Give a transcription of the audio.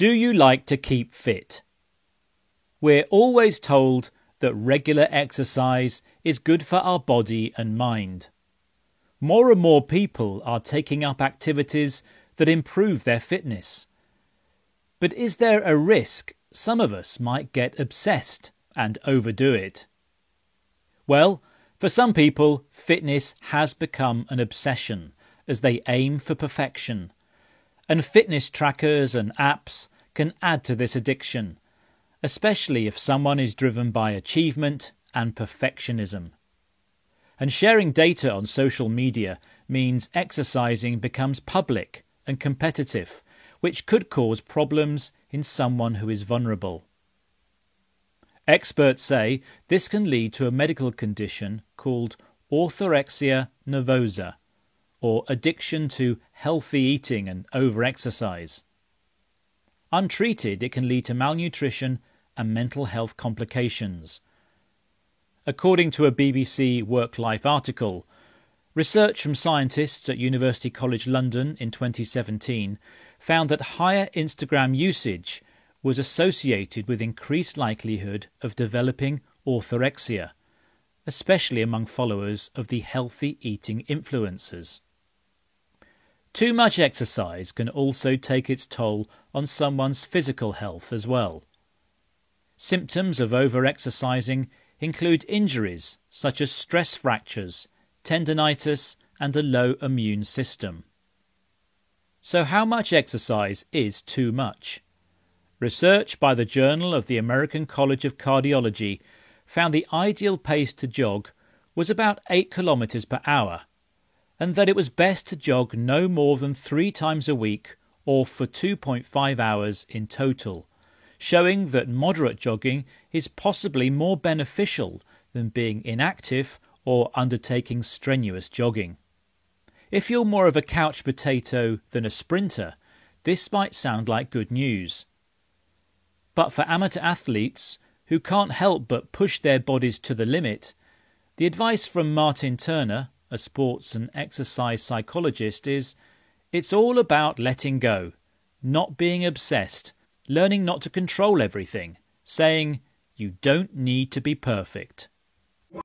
Do you like to keep fit? We're always told that regular exercise is good for our body and mind. More and more people are taking up activities that improve their fitness. But is there a risk some of us might get obsessed and overdo it? Well, for some people, fitness has become an obsession as they aim for perfection. And fitness trackers and apps can add to this addiction, especially if someone is driven by achievement and perfectionism. And sharing data on social media means exercising becomes public and competitive, which could cause problems in someone who is vulnerable. Experts say this can lead to a medical condition called orthorexia nervosa, or addiction to healthy eating and overexercise. Untreated, it can lead to malnutrition and mental health complications. According to a BBC Work Life article, Research from scientists at University College London in 2017 found that higher Instagram usage was associated with increased likelihood of developing orthorexia, especially among followers of the healthy eating influencers. Too much exercise can also take its toll on someone's physical health as well. Symptoms of overexercising include injuries such as stress fractures tendonitis, and a low immune system. So, how much exercise is too much? Research by the Journal of the American College of Cardiology found the ideal pace to jog was about 8 kilometers per hour, and that it was best to jog no more than three times a week or for 2.5 hours in total, showing that moderate jogging is possibly more beneficial than being inactive or undertaking strenuous jogging. If you're more of a couch potato than a sprinter, this might sound like good news. But for amateur athletes who can't help but push their bodies to the limit, the advice from Martin Turner, a sports and exercise psychologist, is it's all about letting go, not being obsessed, learning not to control everything, saying you don't need to be perfect.